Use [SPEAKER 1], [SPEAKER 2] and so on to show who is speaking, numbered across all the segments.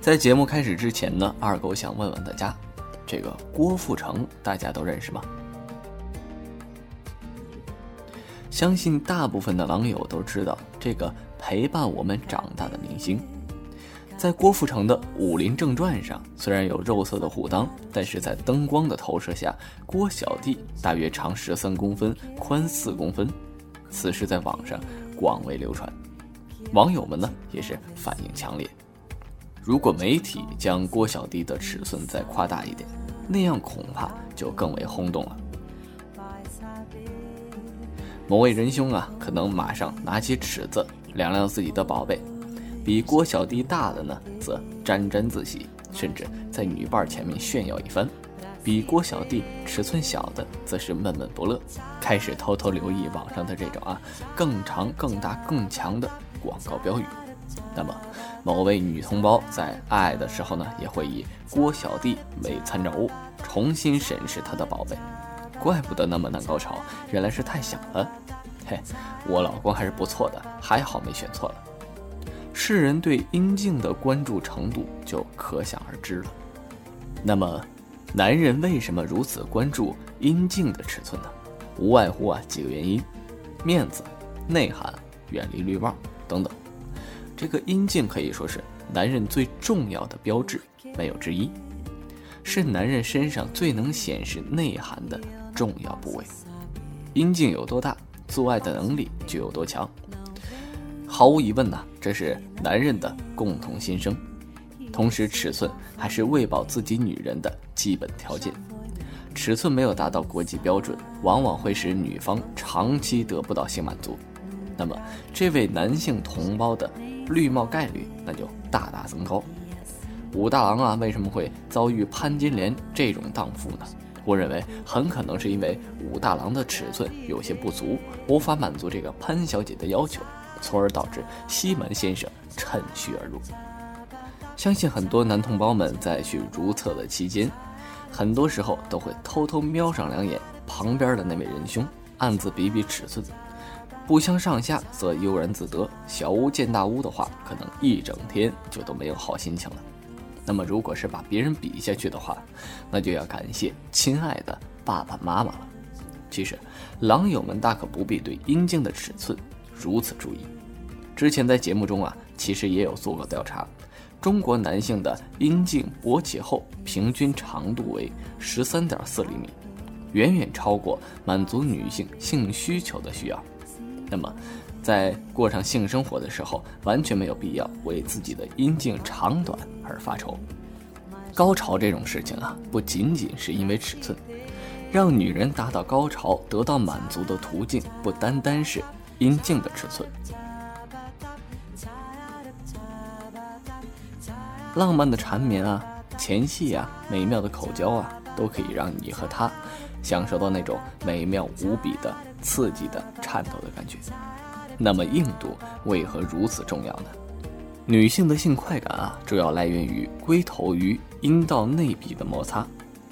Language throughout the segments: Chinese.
[SPEAKER 1] 在节目开始之前呢，二狗想问问大家，这个郭富城大家都认识吗？相信大部分的网友都知道这个陪伴我们长大的明星。在郭富城的《武林正传》上，虽然有肉色的虎裆，但是在灯光的投射下，郭小弟大约长十三公分，宽四公分。此事在网上广为流传，网友们呢也是反应强烈。如果媒体将郭小弟的尺寸再夸大一点，那样恐怕就更为轰动了。某位仁兄啊，可能马上拿起尺子量量自己的宝贝。比郭小弟大的呢，则沾沾自喜，甚至在女伴前面炫耀一番；比郭小弟尺寸小的，则是闷闷不乐，开始偷偷留意网上的这种啊更长、更大、更强的广告标语。那么，某位女同胞在爱的时候呢，也会以郭小弟为参照物，重新审视他的宝贝。怪不得那么难高潮，原来是太小了。嘿，我老公还是不错的，还好没选错了。世人对阴茎的关注程度就可想而知了。那么，男人为什么如此关注阴茎的尺寸呢？无外乎啊几个原因：面子、内涵、远离绿帽等等。这个阴茎可以说是男人最重要的标志，没有之一，是男人身上最能显示内涵的重要部位。阴茎有多大，做爱的能力就有多强。毫无疑问呐，这是男人的共同心声。同时，尺寸还是喂饱自己女人的基本条件。尺寸没有达到国际标准，往往会使女方长期得不到性满足。那么，这位男性同胞的绿帽概率那就大大增高。武大郎啊，为什么会遭遇潘金莲这种荡妇呢？我认为很可能是因为武大郎的尺寸有些不足，无法满足这个潘小姐的要求。从而导致西门先生趁虚而入。相信很多男同胞们在去如厕的期间，很多时候都会偷偷瞄上两眼旁边的那位仁兄，暗自比比尺寸。不相上下则悠然自得，小巫见大巫的话，可能一整天就都没有好心情了。那么，如果是把别人比下去的话，那就要感谢亲爱的爸爸妈妈了。其实，狼友们大可不必对阴茎的尺寸。如此注意，之前在节目中啊，其实也有做过调查。中国男性的阴茎勃起后平均长度为十三点四厘米，远远超过满足女性性需求的需要。那么，在过上性生活的时候，完全没有必要为自己的阴茎长短而发愁。高潮这种事情啊，不仅仅是因为尺寸，让女人达到高潮、得到满足的途径，不单单是。阴茎的尺寸，浪漫的缠绵啊，前戏啊，美妙的口交啊，都可以让你和他享受到那种美妙无比的、刺激的、颤抖的感觉。那么硬度为何如此重要呢？女性的性快感啊，主要来源于龟头与阴道内壁的摩擦，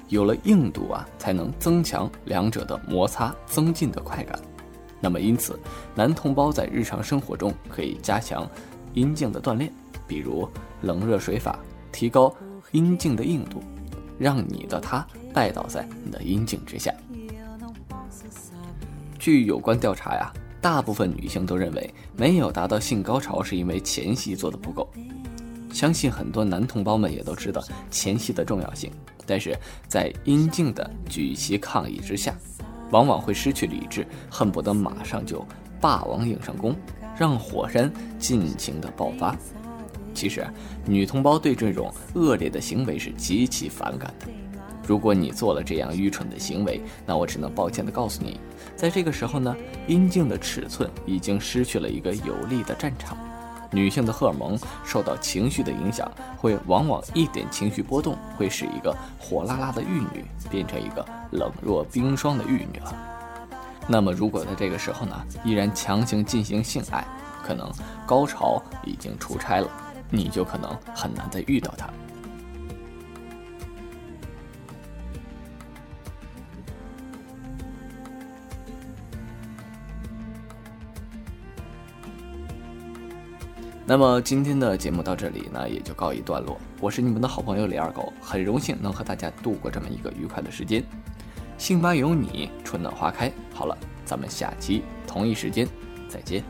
[SPEAKER 1] 有了硬度啊，才能增强两者的摩擦增进的快感。那么，因此，男同胞在日常生活中可以加强阴茎的锻炼，比如冷热水法，提高阴茎的硬度，让你的他拜倒在你的阴茎之下。据有关调查呀，大部分女性都认为没有达到性高潮是因为前戏做的不够。相信很多男同胞们也都知道前戏的重要性，但是在阴茎的举旗抗议之下。往往会失去理智，恨不得马上就霸王硬上弓，让火山尽情的爆发。其实，女同胞对这种恶劣的行为是极其反感的。如果你做了这样愚蠢的行为，那我只能抱歉的告诉你，在这个时候呢，阴茎的尺寸已经失去了一个有利的战场。女性的荷尔蒙受到情绪的影响，会往往一点情绪波动会使一个火辣辣的玉女变成一个冷若冰霜的玉女了。那么，如果在这个时候呢，依然强行进行性爱，可能高潮已经出差了，你就可能很难再遇到他。那么今天的节目到这里呢，也就告一段落。我是你们的好朋友李二狗，很荣幸能和大家度过这么一个愉快的时间。幸吧有你，春暖花开。好了，咱们下期同一时间再见。